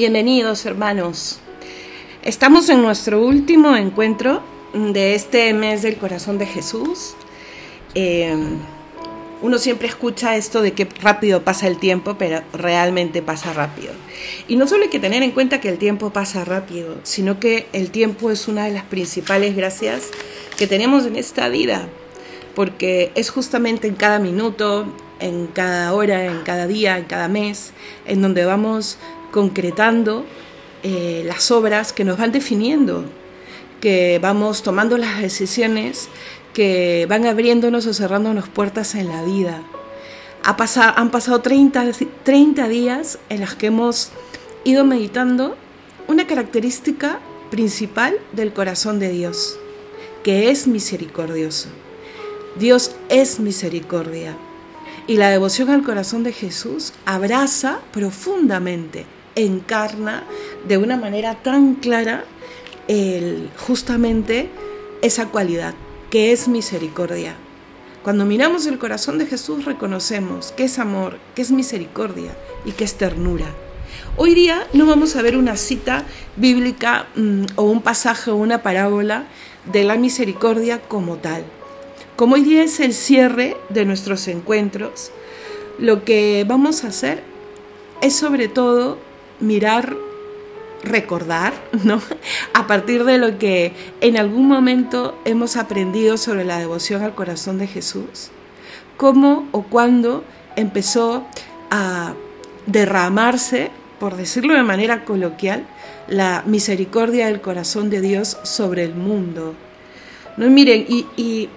Bienvenidos hermanos. Estamos en nuestro último encuentro de este mes del corazón de Jesús. Eh, uno siempre escucha esto de que rápido pasa el tiempo, pero realmente pasa rápido. Y no solo hay que tener en cuenta que el tiempo pasa rápido, sino que el tiempo es una de las principales gracias que tenemos en esta vida, porque es justamente en cada minuto, en cada hora, en cada día, en cada mes, en donde vamos concretando eh, las obras que nos van definiendo, que vamos tomando las decisiones que van abriéndonos o cerrándonos puertas en la vida. Ha pasado, han pasado 30, 30 días en los que hemos ido meditando una característica principal del corazón de Dios, que es misericordioso. Dios es misericordia. Y la devoción al corazón de Jesús abraza profundamente, encarna de una manera tan clara el, justamente esa cualidad, que es misericordia. Cuando miramos el corazón de Jesús reconocemos que es amor, que es misericordia y que es ternura. Hoy día no vamos a ver una cita bíblica mm, o un pasaje o una parábola de la misericordia como tal. Como hoy día es el cierre de nuestros encuentros, lo que vamos a hacer es sobre todo mirar, recordar, ¿no? A partir de lo que en algún momento hemos aprendido sobre la devoción al corazón de Jesús, cómo o cuándo empezó a derramarse, por decirlo de manera coloquial, la misericordia del corazón de Dios sobre el mundo. ¿No? miren, y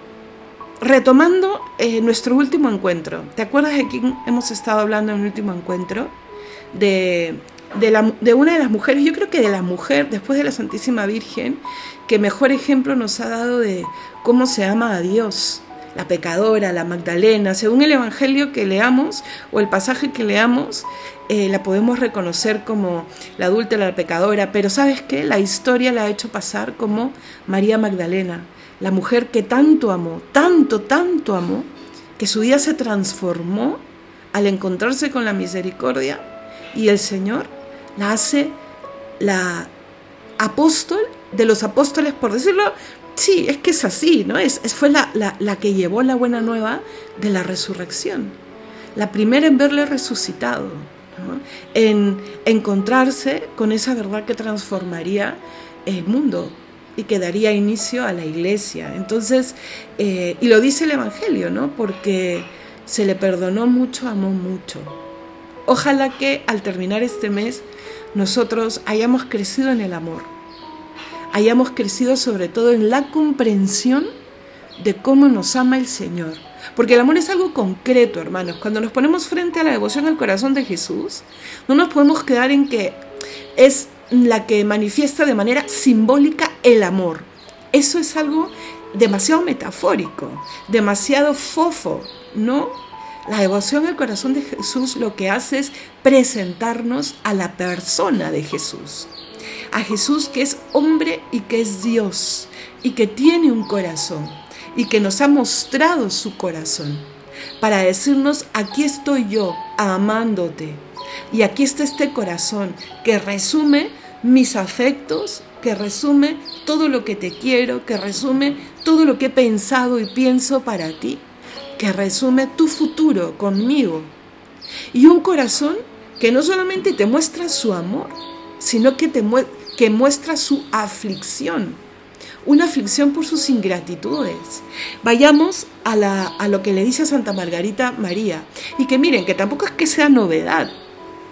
retomando eh, nuestro último encuentro, ¿te acuerdas de quién hemos estado hablando en el último encuentro? De, de, una de las mujeres, yo creo que de la mujer, después de la Santísima Virgen, que mejor ejemplo nos ha dado de cómo se ama a Dios, la pecadora, la Magdalena, según el Evangelio que leamos o el pasaje que leamos, eh, la podemos reconocer como la adúltera, la pecadora, pero ¿sabes qué? La historia la ha hecho pasar como María Magdalena, la mujer que tanto amó, tanto, tanto amó, que su día se transformó al encontrarse con la misericordia y el Señor la hace la apóstol de los apóstoles, por decirlo, sí, es que es así, ¿no? Es, fue la, la, que llevó la buena nueva de la resurrección, la primera en verle resucitado, en encontrarse con esa verdad que transformaría el mundo, y que daría inicio a la iglesia. Entonces, eh, y lo dice el Evangelio, ¿no? Porque se le perdonó mucho, amó mucho. Ojalá que al terminar este mes nosotros hayamos crecido en el amor, hayamos crecido sobre todo en la comprensión de cómo nos ama el Señor. Porque el amor es algo concreto, hermanos. Cuando nos ponemos frente a la devoción al corazón de Jesús, no nos podemos quedar en que es la que manifiesta de manera simbólica el amor. Eso es algo demasiado metafórico, demasiado fofo, ¿no? La devoción al corazón de Jesús lo que hace es presentarnos a la persona de Jesús. A Jesús que es hombre y que es Dios y que tiene un corazón y que nos ha mostrado su corazón para decirnos, aquí estoy yo amándote, y aquí está este corazón que resume mis afectos, que resume todo lo que te quiero, que resume todo lo que he pensado y pienso para ti, que resume tu futuro conmigo. Y un corazón que no solamente te muestra su amor, sino que, te que muestra su aflicción, una aflicción por sus ingratitudes. Vayamos a, la, a lo que le dice a Santa Margarita María, y que miren, que tampoco es que sea novedad,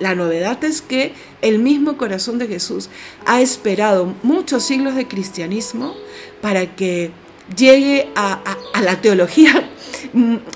la novedad es que el mismo corazón de Jesús ha esperado muchos siglos de cristianismo para que llegue a, la teología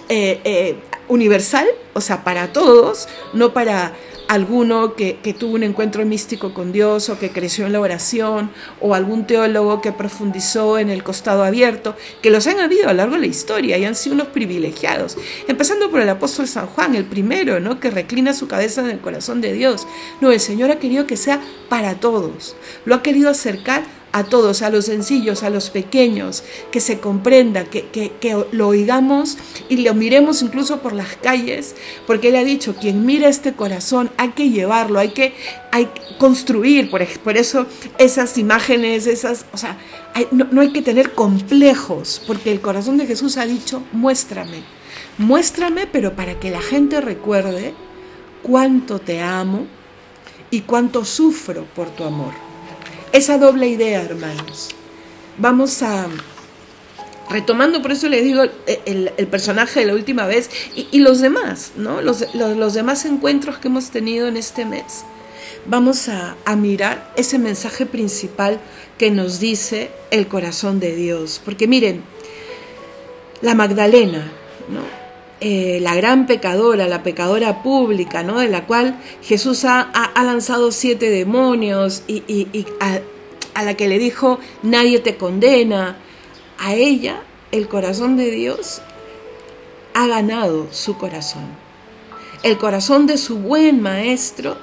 eh, eh, universal, o sea, para todos, no para alguno que, tuvo un encuentro místico con Dios o que creció en la oración o algún teólogo que profundizó en el costado abierto, que los han habido a lo largo de la historia y han sido unos privilegiados, empezando por el apóstol San Juan, el primero, ¿no? que reclina su cabeza en el corazón de Dios. No, el Señor ha querido que sea para todos, lo ha querido acercar a todos, a los sencillos, a los pequeños, que se comprenda, que, que, lo oigamos y lo miremos incluso por las calles, porque Él ha dicho, quien mira este corazón hay que llevarlo, hay que, hay construir, por, por eso esas imágenes, esas, o sea, no, no hay que tener complejos, porque el corazón de Jesús ha dicho, muéstrame, muéstrame, pero para que la gente recuerde cuánto te amo y cuánto sufro por tu amor. Esa doble idea, hermanos. Vamos a, retomando, por eso le digo el, personaje de la última vez y, los demás, ¿no? Los, los, demás encuentros que hemos tenido en este mes. Vamos a, a, mirar ese mensaje principal que nos dice el corazón de Dios. Porque miren, la Magdalena, ¿no? Eh, la gran pecadora, la pecadora pública, ¿no? de la cual Jesús ha, lanzado siete demonios y, a, a, la que le dijo, nadie te condena, a ella el corazón de Dios ha ganado su corazón. El corazón de su buen maestro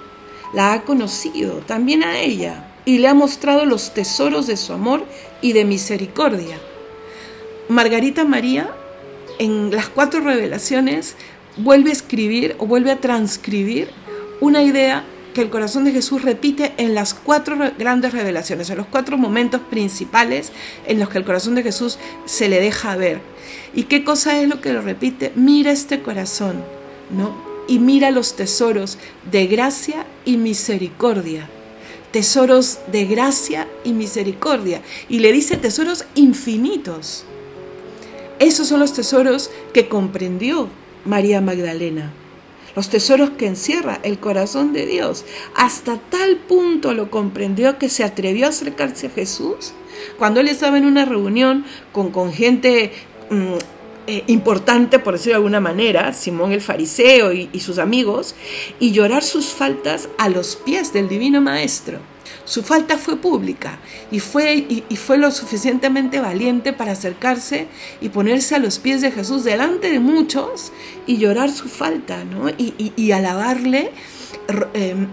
la ha conocido también a ella y le ha mostrado los tesoros de su amor y de misericordia. Margarita María en las cuatro revelaciones vuelve a escribir o vuelve a transcribir una idea que el corazón de Jesús repite en las cuatro grandes revelaciones, en los cuatro momentos principales en los que el corazón de Jesús se le deja ver. ¿Y qué cosa es lo que lo repite? Mira este corazón, ¿no? Y mira los tesoros de gracia y misericordia. Tesoros de gracia y misericordia. Y le dice tesoros infinitos. Esos son los tesoros que comprendió María Magdalena, los tesoros que encierra el corazón de Dios. Hasta tal punto lo comprendió que se atrevió a acercarse a Jesús. Cuando él estaba en una reunión con, gente mm, eh, importante, por decirlo de alguna manera, Simón el fariseo y sus amigos, y llorar sus faltas a los pies del divino Maestro. Su falta fue pública y fue, y, fue lo suficientemente valiente para acercarse y ponerse a los pies de Jesús delante de muchos y llorar su falta, ¿no? Y, alabarle, em,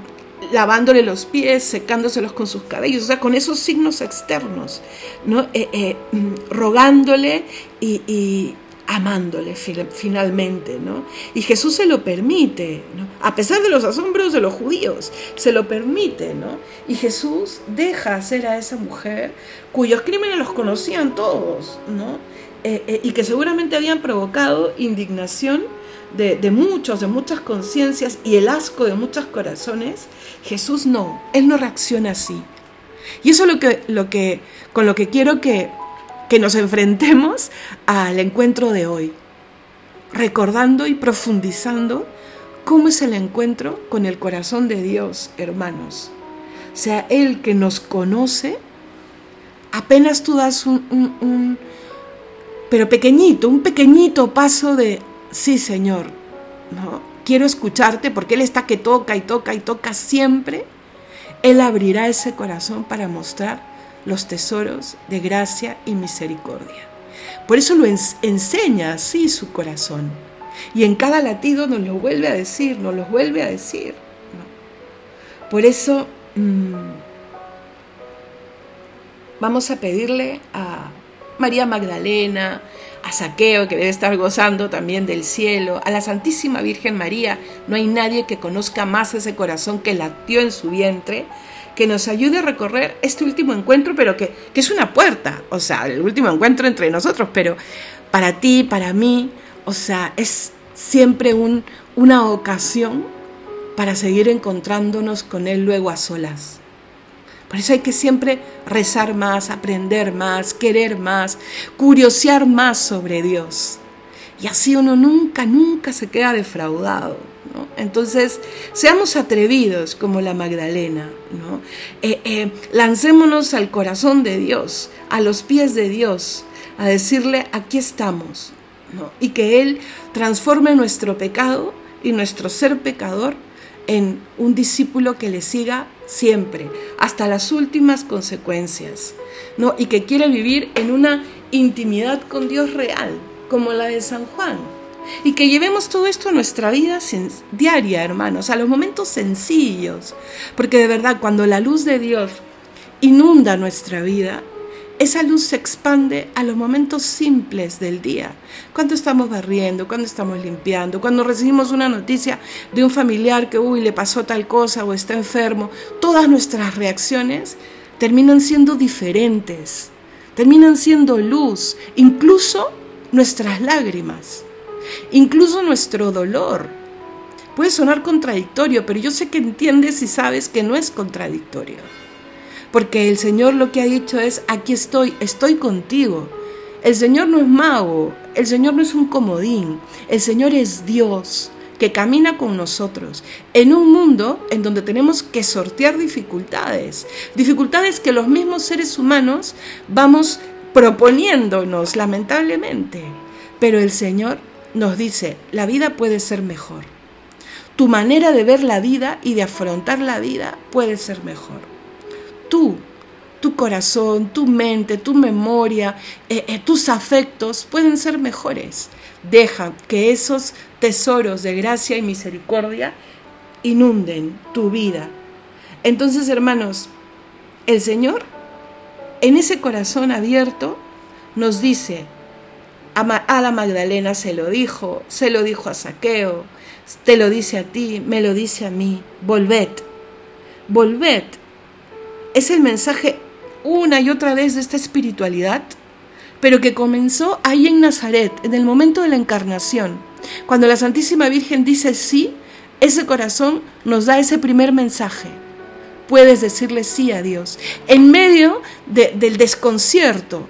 lavándole los pies, secándoselos con sus cabellos, o sea, con esos signos externos, ¿no? Eh, eh, mm, rogándole y, amándole finalmente, ¿no? Y Jesús se lo permite. A pesar de los asombros de los judíos, se lo permite, ¿no? Y Jesús deja hacer a esa mujer, cuyos crímenes los conocían todos, ¿no? Eh, eh, y que seguramente habían provocado indignación de, de muchos, de muchas conciencias y el asco de muchos corazones, Jesús no, Él no reacciona así. Y eso es lo que, lo que, con lo que quiero que que nos enfrentemos al encuentro de hoy, recordando y profundizando cómo es el encuentro con el corazón de Dios, hermanos. Sea, Él que nos conoce, apenas tú das un, pero pequeñito, un pequeñito paso de, sí Señor, ¿no? quiero escucharte porque Él está que toca y toca y toca siempre. Él abrirá ese corazón para mostrar los tesoros de gracia y misericordia. Por eso lo enseña así su corazón. Y en cada latido nos lo vuelve a decir, nos lo vuelve a decir. Por eso mm, vamos a pedirle a María Magdalena, a Saqueo, que debe estar gozando también del cielo, a la Santísima Virgen María. No hay nadie que conozca más ese corazón que latió en su vientre que nos ayude a recorrer este último encuentro, pero que, es una puerta, o sea, el último encuentro entre nosotros, pero para ti, para mí, o sea, es siempre un, una ocasión para seguir encontrándonos con Él luego a solas. Por eso hay que siempre rezar más, aprender más, querer más, curiosear más sobre Dios. Y así uno nunca, nunca se queda defraudado. Entonces, seamos atrevidos como la Magdalena, ¿no? Eh, eh, lancémonos al corazón de Dios, a los pies de Dios, a decirle, aquí estamos, y que Él transforme nuestro pecado y nuestro ser pecador en un discípulo que le siga siempre, hasta las últimas consecuencias, ¿no? y que quiere vivir en una intimidad con Dios real, como la de San Juan y que llevemos todo esto a nuestra vida diaria, hermanos, a los momentos sencillos. Porque de verdad, cuando la luz de Dios inunda nuestra vida, esa luz se expande a los momentos simples del día. Cuando estamos barriendo, cuando estamos limpiando, cuando recibimos una noticia de un familiar que, uy, le pasó tal cosa o está enfermo, todas nuestras reacciones terminan siendo diferentes, terminan siendo luz, incluso nuestras lágrimas, incluso nuestro dolor. Puede sonar contradictorio, pero yo sé que entiendes y sabes que no es contradictorio porque el Señor lo que ha dicho es, aquí estoy, estoy contigo. El Señor no es mago, el Señor no es un comodín, el Señor es Dios que camina con nosotros en un mundo en donde tenemos que sortear dificultades, dificultades que los mismos seres humanos vamos proponiéndonos lamentablemente. Pero el Señor nos dice, la vida puede ser mejor. Tu manera de ver la vida y de afrontar la vida puede ser mejor tú, tu corazón, tu mente, tu memoria, eh, eh, tus afectos pueden ser mejores. Deja que esos tesoros de gracia y misericordia inunden tu vida. Entonces, hermanos, el Señor, en ese corazón abierto, nos dice, a la Magdalena se lo dijo, se lo dijo a Saqueo, te lo dice a ti, me lo dice a mí, volved, volved es el mensaje una y otra vez de esta espiritualidad, pero que comenzó ahí en Nazaret, en el momento de la encarnación. Cuando la Santísima Virgen dice sí, ese corazón nos da ese primer mensaje. Puedes decirle sí a Dios, en medio del desconcierto,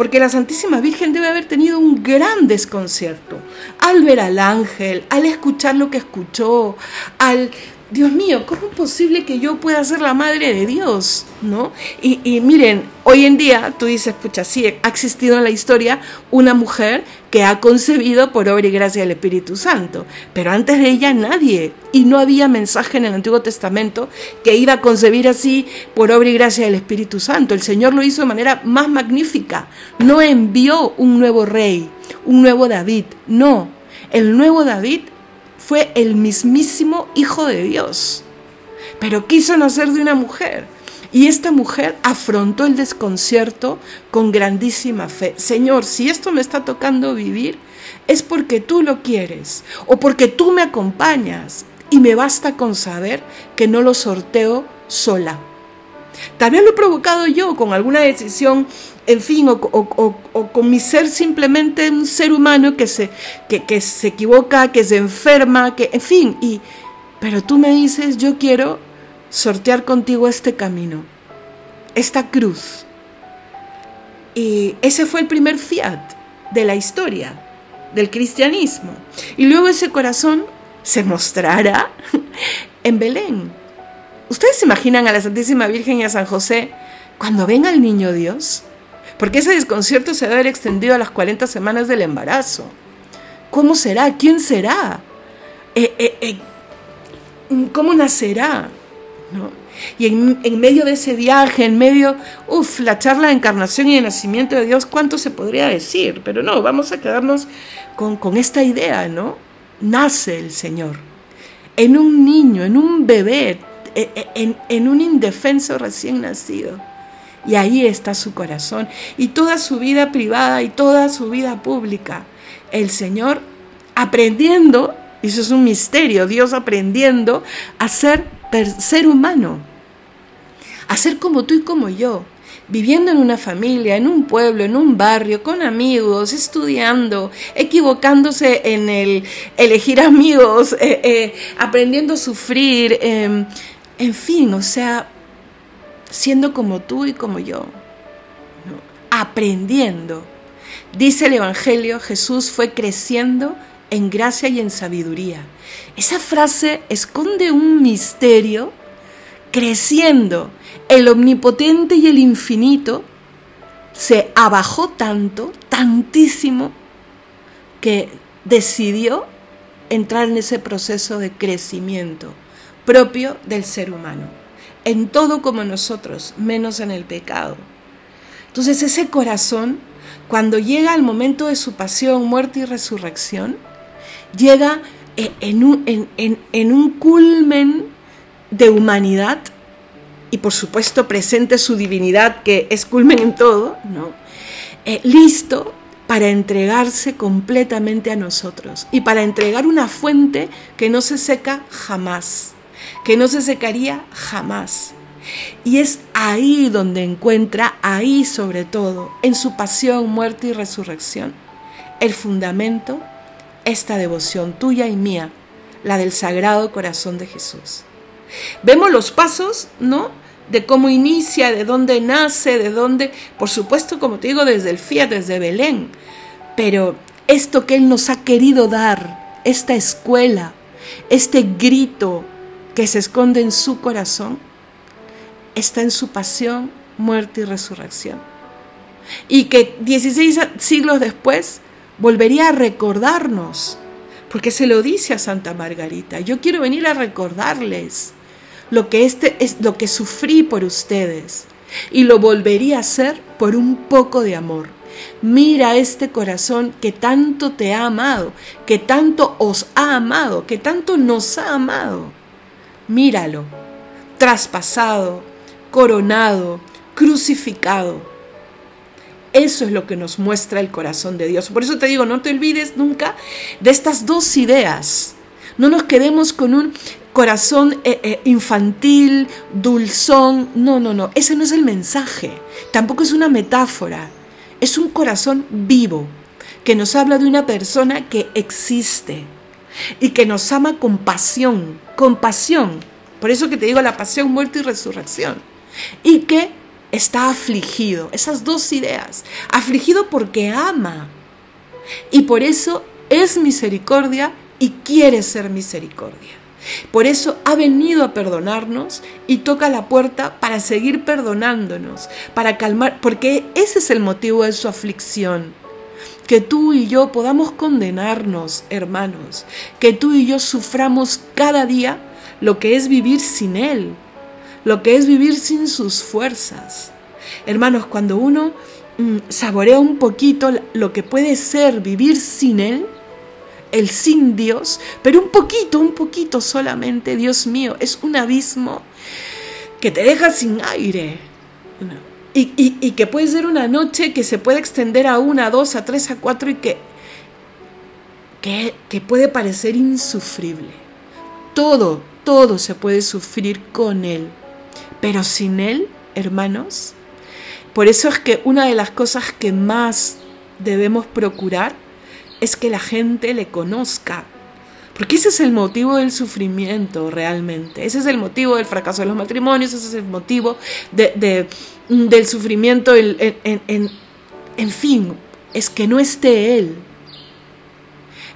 porque la Santísima Virgen debe haber tenido un gran desconcierto. Al ver al ángel, al escuchar lo que escuchó, al Dios mío, ¿cómo es posible que yo pueda ser la madre de Dios? ¿No? Y, miren, hoy en día tú dices, pucha, sí, ha existido en la historia una mujer que ha concebido por obra y gracia del Espíritu Santo, pero antes de ella nadie, y no había mensaje en el Antiguo Testamento que iba a concebir así por obra y gracia del Espíritu Santo. El Señor lo hizo de manera más magnífica, no envió un nuevo rey, un nuevo David, no, el nuevo David fue el mismísimo Hijo de Dios, pero quiso nacer de una mujer. Y esta mujer afrontó el desconcierto con grandísima fe. Señor, si esto me está tocando vivir, es porque tú lo quieres o porque tú me acompañas. Y me basta con saber que no lo sorteo sola. Tal vez lo he provocado yo con alguna decisión en fin, o, con mi ser simplemente un ser humano que se, que, se equivoca, que se enferma, que, en fin, y, pero tú me dices, yo quiero sortear contigo este camino, esta cruz. Y ese fue el primer fiat de la historia del cristianismo. Y luego ese corazón se mostrará en Belén. ¿Ustedes se imaginan a la Santísima Virgen y a San José cuando ven al niño Dios? Porque ese desconcierto se debe haber extendido a las 40 semanas del embarazo. ¿Cómo será? ¿Quién será? Eh, eh, eh, ¿Cómo nacerá? Y en, medio de ese viaje, en medio, uff, la charla de encarnación y de nacimiento de Dios, ¿cuánto se podría decir? Pero no, vamos a quedarnos con, esta idea, ¿no? Nace el Señor en un niño, en un bebé, en un indefenso recién nacido. Y ahí está su corazón. Y toda su vida privada y toda su vida pública. El Señor aprendiendo, y eso es un misterio, Dios aprendiendo a ser ser humano, a ser como tú y como yo, viviendo en una familia, en un pueblo, en un barrio, con amigos, estudiando, equivocándose en el elegir amigos, eh, eh, aprendiendo a sufrir, em, en fin, o sea, siendo como tú y como yo, aprendiendo. Dice el Evangelio, Jesús fue creciendo en gracia y en sabiduría. Esa frase esconde un misterio, creciendo. El omnipotente y el infinito se abajó tanto, tantísimo, que decidió entrar en ese proceso de crecimiento propio del ser humano en todo como nosotros, menos en el pecado. Entonces ese corazón, cuando llega al momento de su pasión, muerte y resurrección, llega en un, en, un culmen de humanidad y por supuesto presente su divinidad que es culmen en todo, ¿no? Eh, listo para entregarse completamente a nosotros y para entregar una fuente que no se seca jamás, que no se secaría jamás. Y es ahí donde encuentra, ahí sobre todo, en su pasión, muerte y resurrección, el fundamento, esta devoción tuya y mía, la del Sagrado Corazón de Jesús. Vemos los pasos, ¿no? De cómo inicia, de dónde nace, de dónde, por supuesto, como te digo, desde el Fiat, desde Belén. Pero esto que Él nos ha querido dar, esta escuela, este grito que se esconde en su corazón, está en su pasión, muerte y resurrección. Y que 16 siglos después volvería a recordarnos porque se lo dice a Santa Margarita, yo quiero venir a recordarles lo que este es lo que sufrí por ustedes y lo volvería a hacer por un poco de amor. Mira este corazón que tanto te ha amado, que tanto os ha amado, que tanto nos ha amado. Míralo, traspasado, coronado, crucificado eso es lo que nos muestra el corazón de Dios. Por eso te digo, no te olvides nunca de estas dos ideas. No nos quedemos con un corazón eh, eh, infantil, dulzón. No, no, no. Ese no es el mensaje. Tampoco es una metáfora. Es un corazón vivo que nos habla de una persona que existe y que nos ama con pasión, con pasión. Por eso que te digo la pasión, muerte y resurrección. Y que está afligido. Esas dos ideas. Afligido porque ama. Y por eso es misericordia y quiere ser misericordia. Por eso ha venido a perdonarnos y toca la puerta para seguir perdonándonos, para calmar, porque ese es el motivo de su aflicción. Que tú y yo podamos condenarnos, hermanos, que tú y yo suframos cada día lo que es vivir sin Él, lo que es vivir sin sus fuerzas. Hermanos, cuando uno mm, saborea un poquito lo que puede ser vivir sin Él, el sin Dios, pero un poquito, un poquito solamente, Dios mío, es un abismo que te deja sin aire. Y, que puede ser una noche que se puede extender a una, a dos, a tres, a cuatro y que, que puede parecer insufrible. Todo, todo se puede sufrir con Él. Pero sin Él, hermanos, por eso es que una de las cosas que más debemos procurar es que la gente le conozca. Porque ese es el motivo del sufrimiento realmente. Ese es el motivo del fracaso de los matrimonios, ese es el motivo de, del sufrimiento. En, en, en fin, es que no esté Él.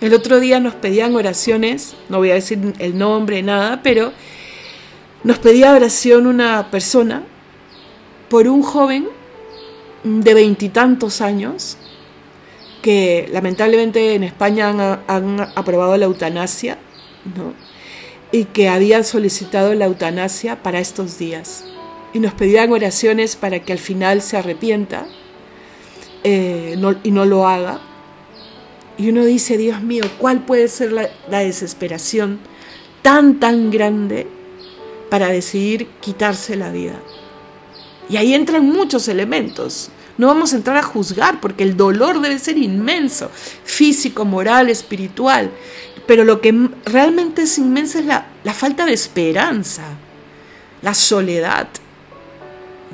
El otro día nos pedían oraciones, no voy a decir el nombre, nada, pero nos pedía oración una persona por un joven de veintitantos años que lamentablemente en España han, aprobado la eutanasia y que habían solicitado la eutanasia para estos días. Y nos pedían oraciones para que al final se arrepienta eh, y no lo haga. Y uno dice, Dios mío, ¿cuál puede ser la desesperación tan, tan grande para decidir quitarse la vida. Y ahí entran muchos elementos. No vamos a entrar a juzgar porque el dolor debe ser inmenso, físico, moral, espiritual. Pero lo que realmente es inmenso es la, falta de esperanza, la soledad.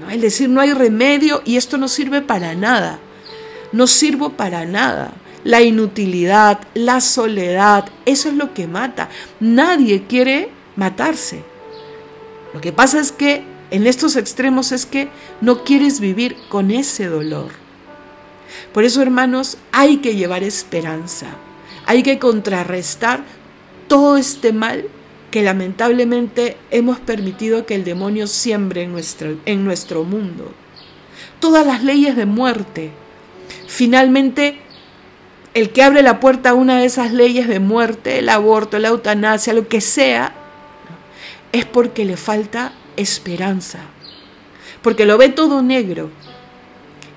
¿no? Es decir, no hay remedio y esto no sirve para nada. No sirvo para nada. La inutilidad, la soledad, eso es lo que mata. Nadie quiere matarse. Lo que pasa es que en estos extremos es que no quieres vivir con ese dolor. Por eso, hermanos, hay que llevar esperanza. Hay que contrarrestar todo este mal que lamentablemente hemos permitido que el demonio siembre en nuestro, en nuestro mundo. Todas las leyes de muerte. Finalmente, el que abre la puerta a una de esas leyes de muerte, el aborto, la eutanasia, lo que sea, es porque le falta esperanza, porque lo ve todo negro.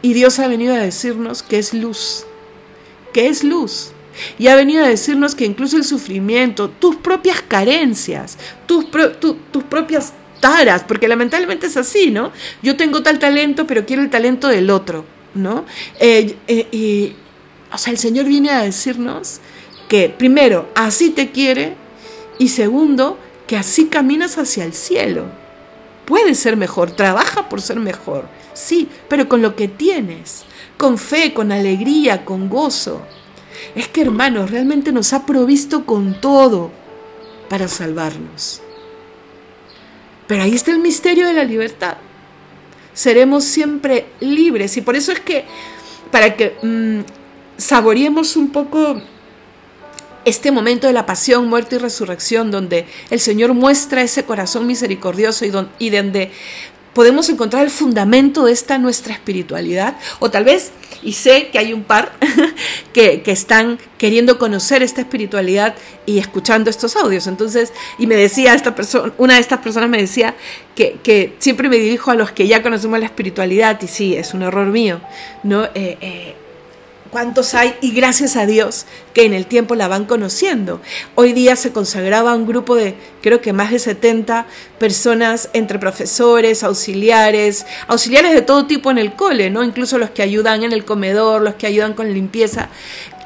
Y Dios ha venido a decirnos que es luz, que es luz. Y ha venido a decirnos que incluso el sufrimiento, tus propias carencias, tus, tus propias taras, porque lamentablemente es así, ¿no? Yo tengo tal talento, pero quiero el talento del otro, ¿no? Eh, eh, o sea, el Señor viene a decirnos que primero, así te quiere y segundo, que así caminas hacia el cielo. Puedes ser mejor, trabaja por ser mejor, sí, pero con lo que tienes, con fe, con alegría, con gozo. Es que hermanos, realmente nos ha provisto con todo para salvarnos. Pero ahí está el misterio de la libertad. Seremos siempre libres y por eso es que para que mm, saboreemos un poco este momento de la pasión, muerte y resurrección, donde el Señor muestra ese corazón misericordioso y, donde podemos encontrar el fundamento de esta nuestra espiritualidad, o tal vez, y sé que hay un par que, están queriendo conocer esta espiritualidad y escuchando estos audios. Entonces, y me decía esta persona, una de estas personas me decía que, que, siempre me dirijo a los que ya conocemos la espiritualidad, y sí, es un error mío, ¿no? Eh, eh, cuántos hay y gracias a Dios que en el tiempo la van conociendo. Hoy día se consagraba un grupo de creo que más de 70 personas entre profesores, auxiliares, auxiliares de todo tipo en el cole, ¿no? Incluso los que ayudan en el comedor, los que ayudan con limpieza.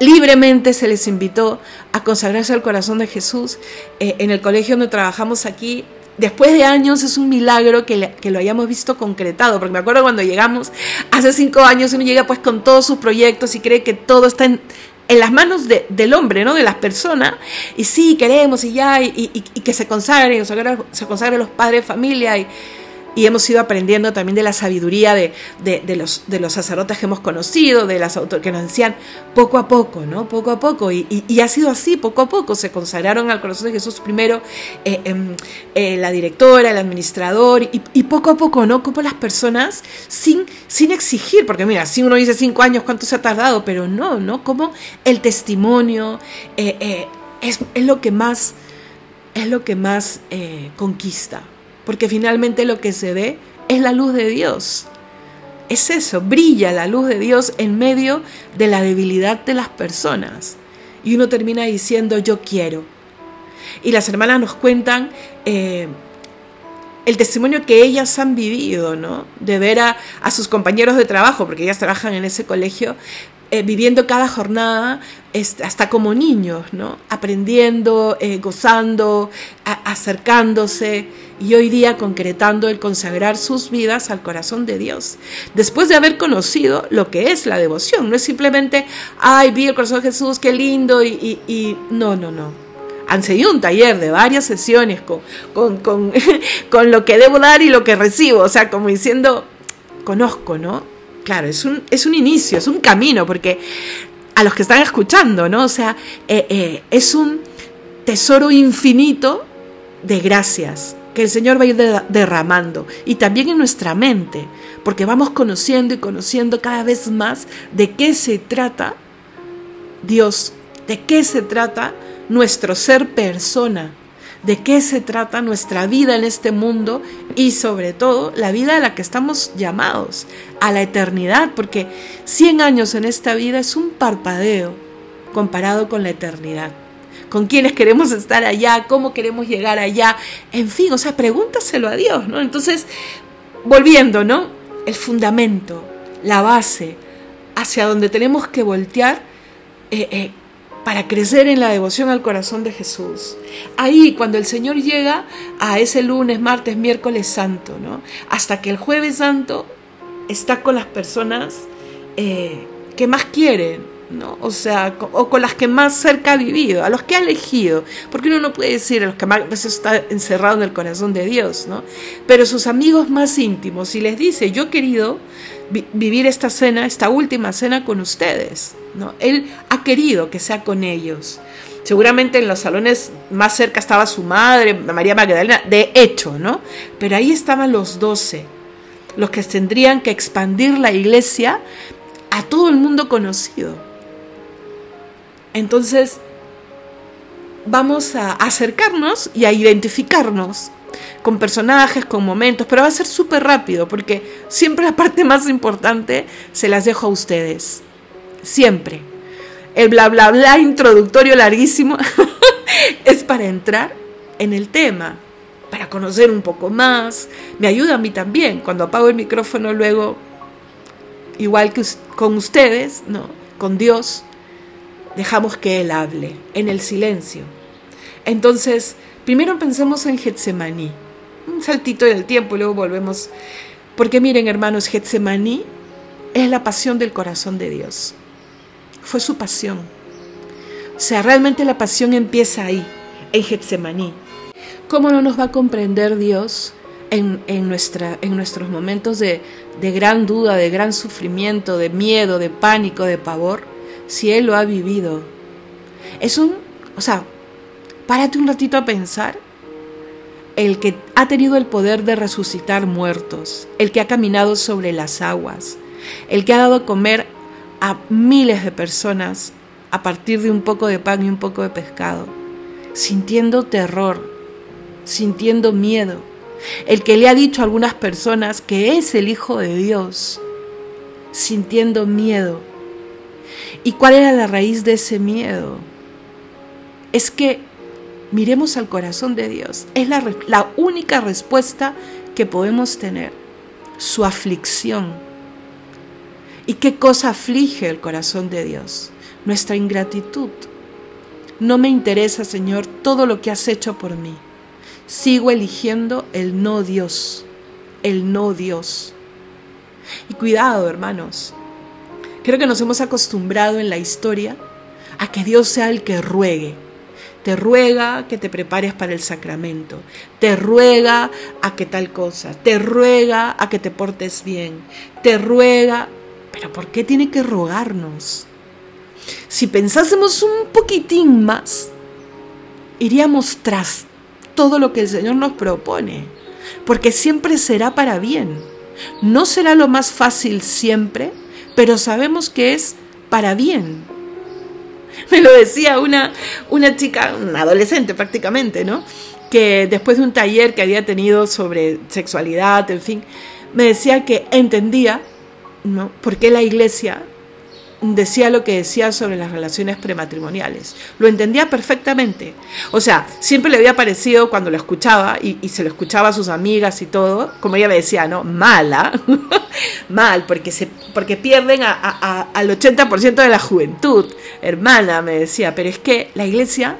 Libremente se les invitó a consagrarse al corazón de Jesús. Eh, en el colegio donde trabajamos aquí después de años es un milagro que, lo hayamos visto concretado, porque me acuerdo cuando llegamos, hace cinco años uno llega pues con todos sus proyectos y cree que todo está en, las manos del hombre, ¿no? De las personas, y sí, queremos y ya, y, que se consagren, se consagren los padres de familia, y, y hemos ido aprendiendo también de la sabiduría de, los, de los sacerdotes que hemos conocido, de las que nos decían poco a poco, ¿no? Poco a poco. Y, ha sido así, poco a poco. Se consagraron al corazón de Jesús primero eh, em, eh, la directora, el administrador, y, poco a poco, ¿no? Como las personas sin, sin exigir, porque mira, si uno dice cinco años, ¿cuánto se ha tardado? Pero no, ¿no? Como el testimonio eh, es, es, lo que más, es lo que más conquista porque finalmente lo que se ve es la luz de Dios. Es eso, brilla la luz de Dios en medio de la debilidad de las personas. Y uno termina diciendo, yo quiero. Y las hermanas nos cuentan eh, el testimonio que ellas han vivido, ¿no? De ver a, a, sus compañeros de trabajo, porque ellas trabajan en ese colegio, eh, viviendo cada jornada hasta como niños, ¿no? Aprendiendo, eh, gozando, acercándose y hoy día concretando el consagrar sus vidas al corazón de Dios. Después de haber conocido lo que es la devoción, no es simplemente, ay, vi el corazón de Jesús, qué lindo, y, y, no, no, no. Han seguido un taller de varias sesiones con, con, con, con lo que debo dar y lo que recibo, o sea, como diciendo, conozco, ¿no? Claro, es un, es un inicio, es un camino, porque a los que están escuchando, ¿no? O sea, eh, eh, es un tesoro infinito de gracias que el Señor va a ir derramando y también en nuestra mente, porque vamos conociendo y conociendo cada vez más de qué se trata Dios, de qué se trata nuestro ser persona, de qué se trata nuestra vida en este mundo y sobre todo la vida a la que estamos llamados, a la eternidad, porque 100 años en esta vida es un parpadeo comparado con la eternidad. Con quiénes queremos estar allá, cómo queremos llegar allá, en fin, o sea, pregúntaselo a Dios, ¿no? Entonces, volviendo, ¿no? El fundamento, la base, hacia donde tenemos que voltear, eh, eh, para crecer en la devoción al corazón de Jesús. Ahí, cuando el Señor llega a ese lunes, martes, miércoles santo, ¿no? Hasta que el jueves santo está con las personas eh, que más quieren, ¿no? O sea, o con las que más cerca ha vivido, a los que ha elegido, porque uno no puede decir a los que más está encerrado en el corazón de Dios, ¿no? Pero sus amigos más íntimos, y les dice, yo he vivir esta cena, esta última cena con ustedes, ¿no? Él ha querido que sea con ellos. Seguramente en los salones más cerca estaba su madre, María Magdalena, de hecho, ¿no? Pero ahí estaban los doce, los que tendrían que expandir la iglesia a todo el mundo conocido. Entonces, vamos a acercarnos y a identificarnos con personajes, con momentos, pero va a ser súper rápido porque siempre la parte más importante se las dejo a ustedes siempre. El bla bla bla introductorio larguísimo es para entrar en el tema. para conocer un poco más, me ayuda a mí también. Cuando apago el micrófono luego, igual que con ustedes, ¿no? con Dios, dejamos que Él hable en el silencio. Entonces, primero pensemos en Getsemaní, un saltito del tiempo y luego volvemos. Porque miren hermanos, Getsemaní es la pasión del corazón de Dios. Fue su pasión. O sea, realmente la pasión empieza ahí, en Getsemaní. ¿Cómo no nos va a comprender Dios en, nuestra, en nuestros momentos de, de gran duda, de gran sufrimiento, de miedo, de pánico, de pavor, si Él lo ha vivido? Es un, o sea, párate un ratito a pensar el que ha tenido el poder de resucitar muertos, el que ha caminado sobre las aguas, el que ha dado a comer a miles de personas a partir de un poco de pan y un poco de pescado, sintiendo terror, sintiendo miedo, el que le ha dicho a algunas personas que es el Hijo de Dios, sintiendo miedo. ¿Y cuál era la raíz de ese miedo? Es que miremos al corazón de Dios. Es la, única respuesta que podemos tener. Su aflicción. ¿Y qué cosa aflige el corazón de Dios? Nuestra ingratitud. No me interesa, Señor, todo lo que has hecho por mí sigo eligiendo el no Dios, el no Dios. Y cuidado, hermanos, creo que nos hemos acostumbrado en la historia a que Dios sea el que ruegue. Te ruega que te prepares para el sacramento, te ruega a que tal cosa, te ruega a que te portes bien, te ruega, pero ¿por qué tiene que rogarnos? Si pensásemos un poquitín más, iríamos tras todo lo que el Señor nos propone, porque siempre será para bien. No será lo más fácil siempre, pero sabemos que es para bien. Me lo decía una, una chica, una adolescente prácticamente, ¿no? Que después de un taller que había tenido sobre sexualidad, en fin, me decía que entendía, ¿no? ¿Por qué la iglesia decía lo que decía sobre las relaciones prematrimoniales. Lo entendía perfectamente. O sea, siempre le había parecido cuando lo escuchaba y, se lo escuchaba a sus amigas y todo, como ella me decía, ¿no? Mala, mal, porque, se, porque pierden al 80% de la juventud. Hermana, me decía, pero es que la iglesia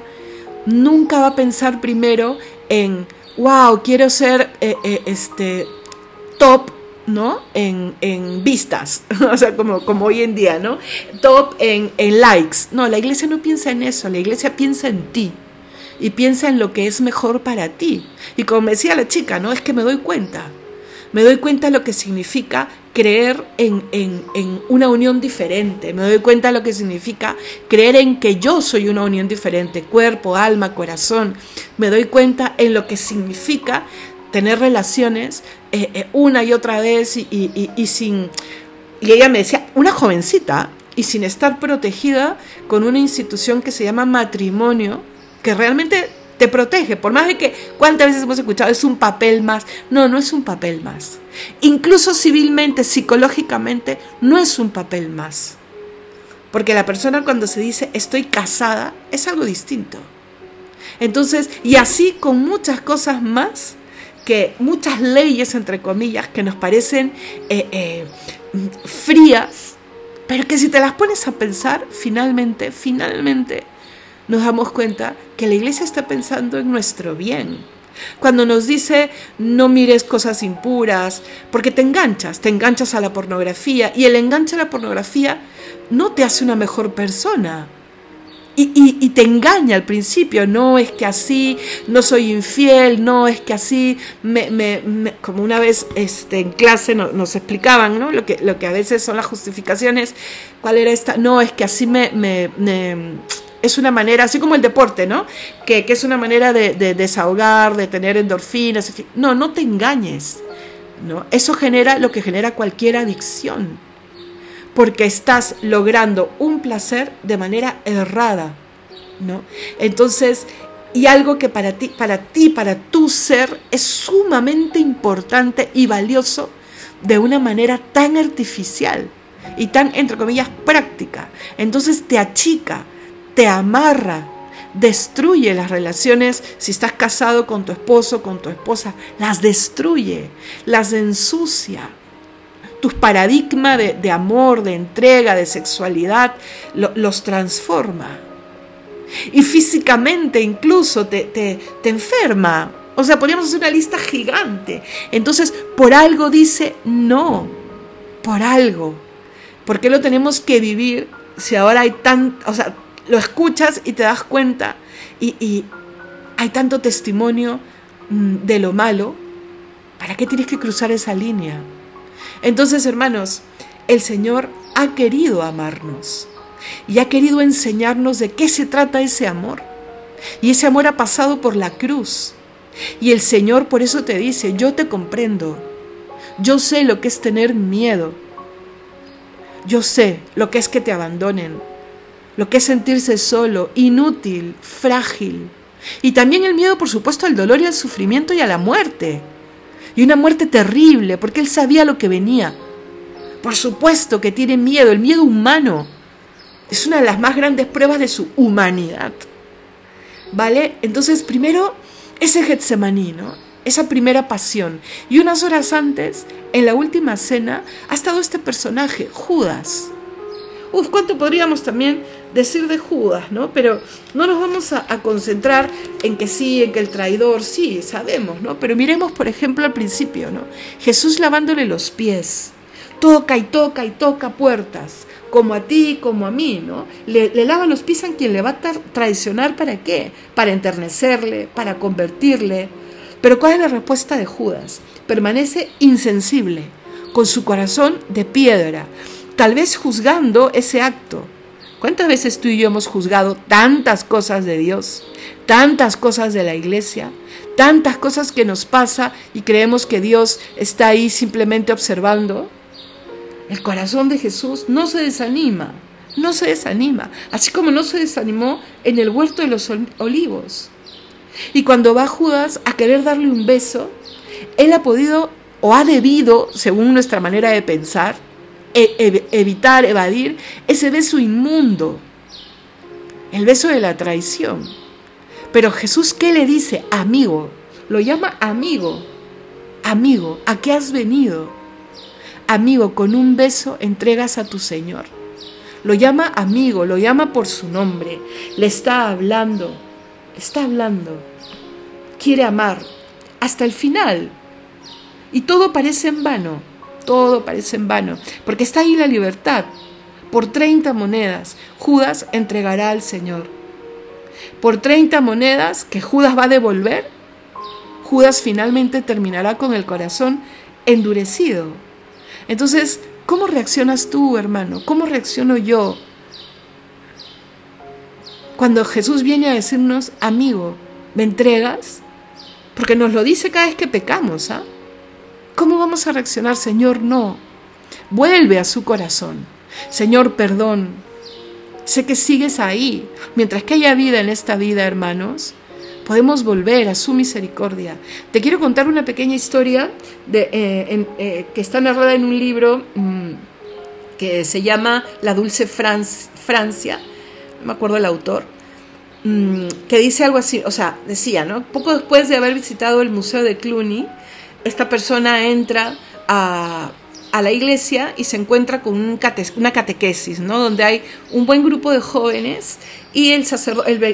nunca va a pensar primero en, wow, quiero ser eh, eh, este top ¿no? En, en, vistas, o sea, como, como hoy en día, ¿no? Top en, en likes. No, la iglesia no piensa en eso, la iglesia piensa en ti y piensa en lo que es mejor para ti. Y como decía la chica, ¿no? Es que me doy cuenta, me doy cuenta lo que significa creer en, en, en, una unión diferente, me doy cuenta lo que significa creer en que yo soy una unión diferente, cuerpo, alma, corazón, me doy cuenta en lo que significa tener relaciones eh, eh, una y otra vez y, sin... Y ella me decía, una jovencita y sin estar protegida con una institución que se llama matrimonio, que realmente te protege, por más de que cuántas veces hemos escuchado es un papel más, no, no es un papel más. Incluso civilmente, psicológicamente, no es un papel más. Porque la persona cuando se dice estoy casada es algo distinto. Entonces, y así con muchas cosas más que muchas leyes, entre comillas, que nos parecen eh, eh, frías, pero que si te las pones a pensar, finalmente, finalmente, nos damos cuenta que la iglesia está pensando en nuestro bien. Cuando nos dice no mires cosas impuras, porque te enganchas, te enganchas a la pornografía y el enganche a la pornografía no te hace una mejor persona y, te engaña al principio, no es que así, no soy infiel, no es que así, me, como una vez este, en clase nos explicaban, ¿no? Lo que, lo que a veces son las justificaciones, ¿cuál era esta? No, es que así me, es una manera, así como el deporte, ¿no? Que, es una manera de, de, desahogar, de tener endorfinas, no, no te engañes, ¿no? Eso genera lo que genera cualquier adicción porque estás logrando un placer de manera errada, ¿no? Entonces, y algo que para ti, para ti, para tu ser es sumamente importante y valioso de una manera tan artificial y tan, entre comillas, práctica. Entonces te achica, te amarra, destruye las relaciones, si estás casado con tu esposo, con tu esposa, las destruye, las ensucia. Tus paradigmas de, amor, de entrega, de sexualidad, los transforma. Y físicamente incluso te, te, te enferma. O sea, podríamos hacer una lista gigante. Entonces, por algo dice no, por algo. ¿Por qué lo tenemos que vivir si ahora hay tan, o sea, lo escuchas y te das cuenta y, hay tanto testimonio mm, de lo malo, ¿para qué tienes que cruzar esa línea? Entonces, hermanos, el Señor ha querido amarnos y ha querido enseñarnos de qué se trata ese amor. Y ese amor ha pasado por la cruz. Y el Señor por eso te dice, yo te comprendo. Yo sé lo que es tener miedo. Yo sé lo que es que te abandonen lo que es sentirse solo, inútil, frágil. Y también el miedo, por supuesto, al dolor y al sufrimiento y a la muerte. Y una muerte terrible, porque él sabía lo que venía. Por supuesto que tiene miedo, el miedo humano. Es una de las más grandes pruebas de su humanidad. ¿Vale? Entonces, primero, ese Getsemaní, ¿no? Esa primera pasión. Y unas horas antes, en la última cena, ha estado este personaje, Judas. Uf, ¿cuánto podríamos también decir de Judas, ¿no? Pero no nos vamos a, concentrar en que sí, en que el traidor, sí, sabemos, ¿no? Pero miremos, por ejemplo, al principio, ¿no? Jesús lavándole los pies, toca y toca y toca puertas, como a ti, como a mí, ¿no? Le, lava los pies a quien le va a traicionar, ¿para qué? Para enternecerle, para convertirle. Pero ¿cuál es la respuesta de Judas? Permanece insensible, con su corazón de piedra, tal vez juzgando ese acto ¿Cuántas veces tú y yo hemos juzgado tantas cosas de Dios, tantas cosas de la iglesia, tantas cosas que nos pasa y creemos que Dios está ahí simplemente observando? El corazón de Jesús no se desanima, no se desanima, así como no se desanimó en el huerto de los olivos. Y cuando va Judas a querer darle un beso, él ha podido o ha debido, según nuestra manera de pensar, e, evitar, evadir ese beso inmundo, el beso de la traición. Pero Jesús, ¿qué le dice? Amigo, lo llama amigo, amigo, ¿a qué has venido? Amigo, con un beso entregas a tu Señor. Lo llama amigo, lo llama por su nombre, le está hablando, está hablando. Quiere amar hasta el final. Y todo parece en vano todo parece en vano, porque está ahí la libertad. Por 30 monedas, Judas entregará al Señor. Por 30 monedas que Judas va a devolver, Judas finalmente terminará con el corazón endurecido. Entonces, ¿cómo reaccionas tú, hermano? ¿Cómo reacciono yo? Cuando Jesús viene a decirnos, amigo, ¿me entregas? Porque nos lo dice cada vez que pecamos, ¿ah? ¿Cómo vamos a reaccionar? Señor, no. Vuelve a su corazón. Señor, perdón. Sé que sigues ahí. Mientras que haya vida en esta vida, hermanos, podemos volver a su misericordia. Te quiero contar una pequeña historia eh, eh, que está narrada en un libro mm, que se llama La Dulce Francia, no me acuerdo el autor, mm, que dice algo así, o sea, decía, ¿no? Poco después de haber visitado el Museo de Cluny, esta persona entra a, la iglesia y se encuentra con una catequesis, ¿no? donde hay un buen grupo de jóvenes y el,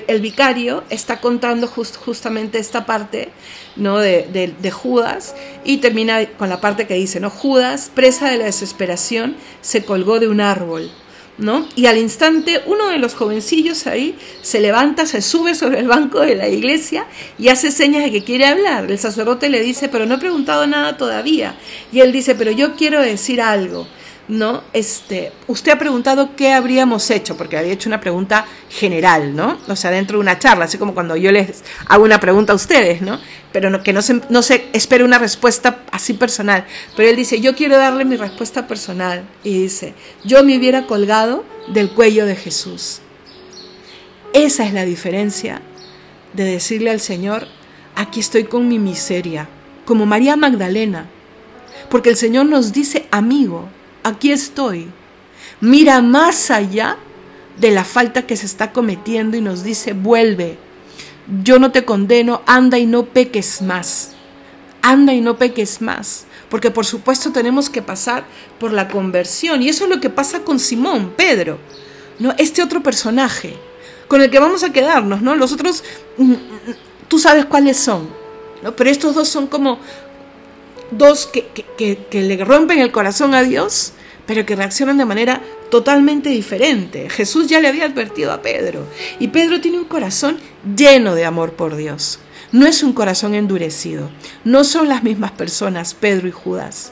el, vicario está contando justamente esta parte ¿no? de, de, Judas y termina con la parte que dice, ¿no? Judas, presa de la desesperación, se colgó de un árbol. ¿No? Y al instante uno de los jovencillos ahí se levanta, se sube sobre el banco de la iglesia y hace señas de que quiere hablar. El sacerdote le dice, pero no he preguntado nada todavía. Y él dice, pero yo quiero decir algo. ¿No? Este, usted ha preguntado qué habríamos hecho, porque había hecho una pregunta general, ¿no? O sea, dentro de una charla, así como cuando yo les hago una pregunta a ustedes, ¿no? Pero que no se, no se espere una respuesta así personal. Pero él dice, yo quiero darle mi respuesta personal. Y dice, yo me hubiera colgado del cuello de Jesús. Esa es la diferencia de decirle al Señor, aquí estoy con mi miseria, como María Magdalena. Porque el Señor nos dice amigo, aquí estoy. Mira más allá de la falta que se está cometiendo y nos dice, vuelve, yo no te condeno, anda y no peques más, anda y no peques más, porque por supuesto tenemos que pasar por la conversión y eso es lo que pasa con Simón, Pedro, ¿no? este otro personaje con el que vamos a quedarnos, ¿no? Los otros, mm, mm, tú sabes cuáles son, ¿no? Pero estos dos son como dos que, que le rompen el corazón a Dios pero que reaccionan de manera totalmente diferente. Jesús ya le había advertido a Pedro y Pedro tiene un corazón lleno de amor por Dios. No es un corazón endurecido, no son las mismas personas Pedro y Judas.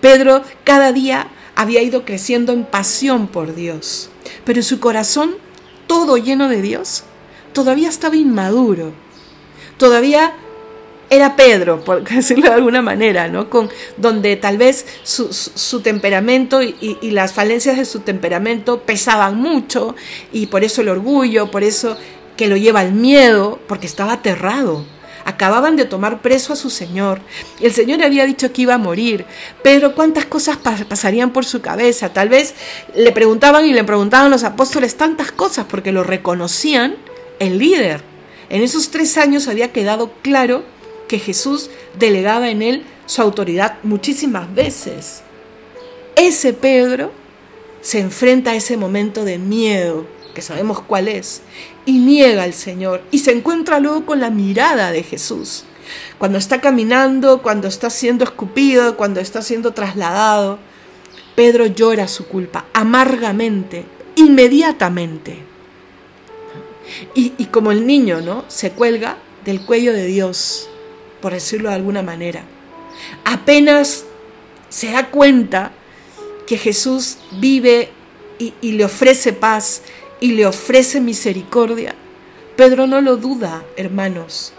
Pedro cada día había ido creciendo en pasión por Dios, pero su corazón, todo lleno de Dios, todavía estaba inmaduro, todavía era Pedro, por decirlo de alguna manera, ¿no? Con, donde tal vez su, temperamento y, las falencias de su temperamento pesaban mucho y por eso el orgullo, por eso que lo lleva al miedo, porque estaba aterrado. Acababan de tomar preso a su Señor. El Señor había dicho que iba a morir. Pedro, ¿cuántas cosas pasarían por su cabeza? Tal vez le preguntaban y le preguntaban los apóstoles tantas cosas porque lo reconocían el líder. En esos tres años había quedado claro que Jesús delegaba en él su autoridad muchísimas veces. Ese Pedro se enfrenta a ese momento de miedo, que sabemos cuál es, y niega al Señor y se encuentra luego con la mirada de Jesús. Cuando está caminando, cuando está siendo escupido, cuando está siendo trasladado, Pedro llora su culpa amargamente, inmediatamente. Y, y como el niño, ¿no? Se cuelga del cuello de Dios por decirlo de alguna manera. Apenas se da cuenta que Jesús vive y, le ofrece paz y le ofrece misericordia, Pedro no lo duda, hermanos.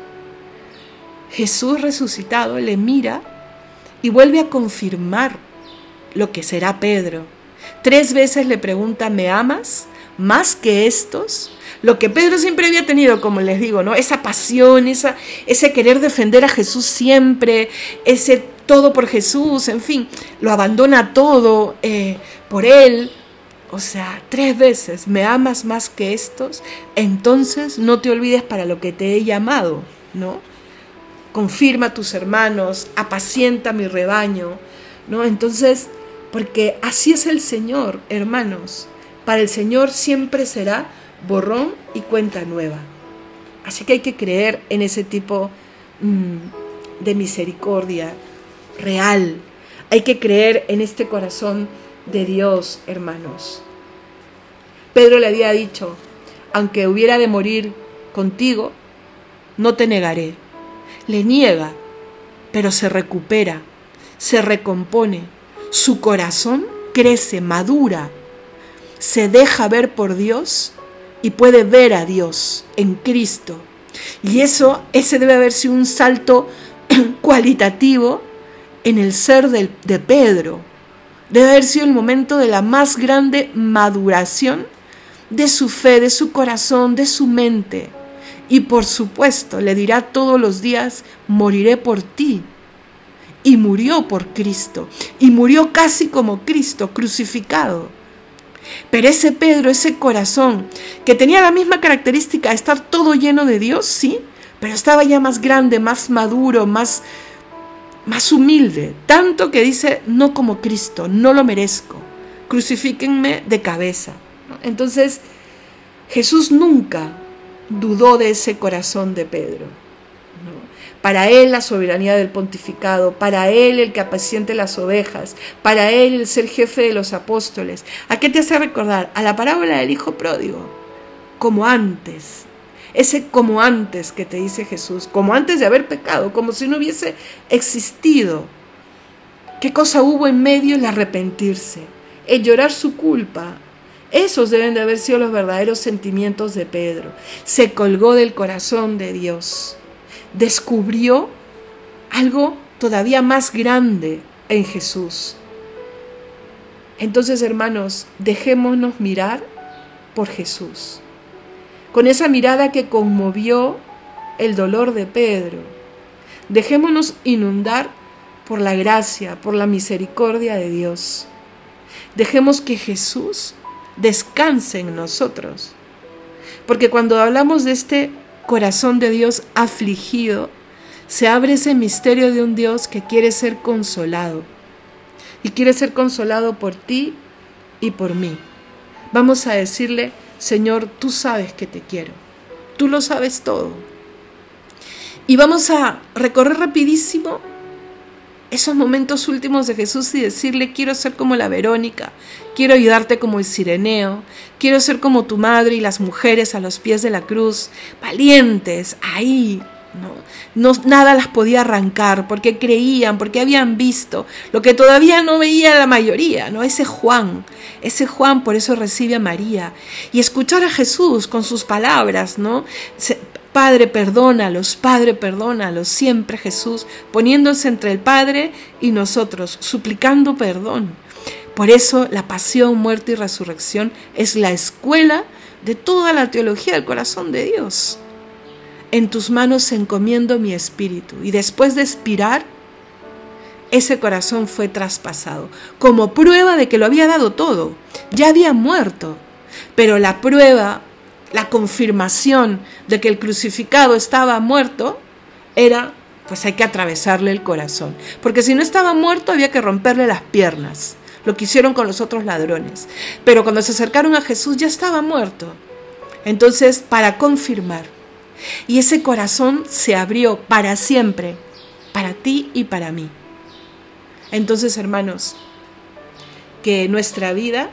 Jesús resucitado le mira y vuelve a confirmar lo que será Pedro. Tres veces le pregunta, ¿me amas más que estos? Lo que Pedro siempre había tenido, como les digo, ¿no? Esa pasión, esa, ese querer defender a Jesús siempre, ese todo por Jesús, en fin, lo abandona todo eh, por Él. O sea, tres veces, ¿me amas más que estos? Entonces no te olvides para lo que te he llamado, ¿no? Confirma a tus hermanos, apacienta mi rebaño, ¿no? Entonces, porque así es el Señor, hermanos. Para el Señor siempre será borrón y cuenta nueva. Así que hay que creer en ese tipo mm, de misericordia real. Hay que creer en este corazón de Dios, hermanos. Pedro le había dicho, aunque hubiera de morir contigo, no te negaré. Le niega, pero se recupera, se recompone. Su corazón crece, madura, se deja ver por Dios y puede ver a Dios en Cristo. Y eso, ese debe haber sido un salto cualitativo en el ser de, Pedro. Debe haber sido el momento de la más grande maduración de su fe, de su corazón, de su mente. Y por supuesto le dirá todos los días, moriré por ti. Y murió por Cristo. Y murió casi como Cristo, crucificado. Pero ese Pedro, ese corazón, que tenía la misma característica de estar todo lleno de Dios, sí, pero estaba ya más grande, más maduro, más, más humilde, tanto que dice, no como Cristo, no lo merezco, crucifíquenme de cabeza. Entonces, Jesús nunca dudó de ese corazón de Pedro. Para él la soberanía del pontificado, para él el que apaciente las ovejas, para él el ser jefe de los apóstoles. ¿A qué te hace recordar? A la parábola del hijo pródigo, como antes. Ese como antes que te dice Jesús, como antes de haber pecado, como si no hubiese existido. ¿Qué cosa hubo en medio? El arrepentirse, el llorar su culpa, esos deben de haber sido los verdaderos sentimientos de Pedro. Se colgó del corazón de Dios descubrió algo todavía más grande en Jesús. Entonces, hermanos, dejémonos mirar por Jesús, con esa mirada que conmovió el dolor de Pedro. Dejémonos inundar por la gracia, por la misericordia de Dios. Dejemos que Jesús descanse en nosotros. Porque cuando hablamos de este corazón de Dios afligido, se abre ese misterio de un Dios que quiere ser consolado. Y quiere ser consolado por ti y por mí. Vamos a decirle, Señor, tú sabes que te quiero. Tú lo sabes todo. Y vamos a recorrer rapidísimo esos momentos últimos de Jesús y decirle, quiero ser como la Verónica, quiero ayudarte como el Sireneo, quiero ser como tu madre y las mujeres a los pies de la cruz, valientes, ahí. No, no nada las podía arrancar porque creían, porque habían visto lo que todavía no veía la mayoría, ¿no? Ese Juan, ese Juan por eso recibe a María y escuchar a Jesús con sus palabras, ¿no? Padre, perdónalos, Padre, perdónalos, siempre Jesús, poniéndose entre el Padre y nosotros, suplicando perdón. Por eso la pasión, muerte y resurrección es la escuela de toda la teología del corazón de Dios. En tus manos encomiendo mi espíritu. Y después de expirar, ese corazón fue traspasado, como prueba de que lo había dado todo. Ya había muerto. Pero la prueba la confirmación de que el crucificado estaba muerto era, pues hay que atravesarle el corazón. Porque si no estaba muerto había que romperle las piernas, lo que hicieron con los otros ladrones. Pero cuando se acercaron a Jesús ya estaba muerto. Entonces, para confirmar. Y ese corazón se abrió para siempre, para ti y para mí. Entonces, hermanos, que nuestra vida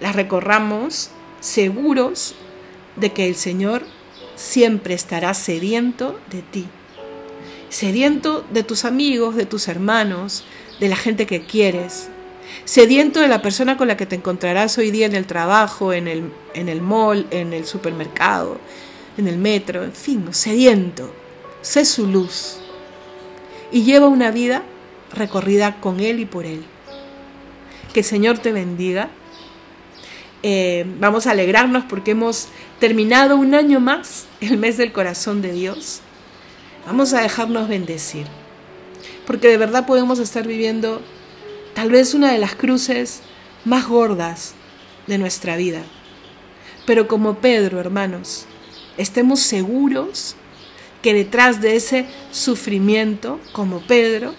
la recorramos seguros de que el Señor siempre estará sediento de ti, sediento de tus amigos, de tus hermanos, de la gente que quieres, sediento de la persona con la que te encontrarás hoy día en el trabajo, en el, en el mall, en el supermercado, en el metro, en fin, sediento. Sé su luz y lleva una vida recorrida con Él y por Él. Que el Señor te bendiga eh, vamos a alegrarnos porque hemos terminado un año más, el mes del corazón de Dios. Vamos a dejarnos bendecir, porque de verdad podemos estar viviendo tal vez una de las cruces más gordas de nuestra vida. Pero como Pedro, hermanos, estemos seguros que detrás de ese sufrimiento, como Pedro,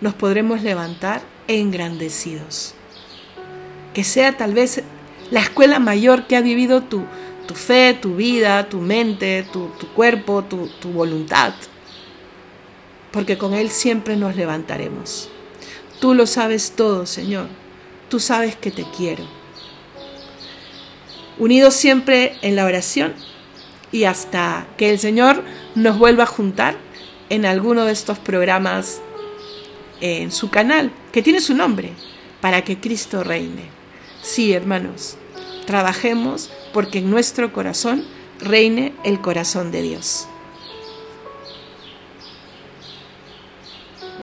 nos podremos levantar engrandecidos. Que sea tal vez la escuela mayor que ha vivido tu, tu fe, tu vida, tu mente, tu, cuerpo, tu, tu voluntad. Porque con Él siempre nos levantaremos. Tú lo sabes todo, Señor. Tú sabes que te quiero. Unidos siempre en la oración y hasta que el Señor nos vuelva a juntar en alguno de estos programas en su canal, que tiene su nombre, para que Cristo reine. Sí, hermanos, trabajemos porque en nuestro corazón reine el corazón de Dios.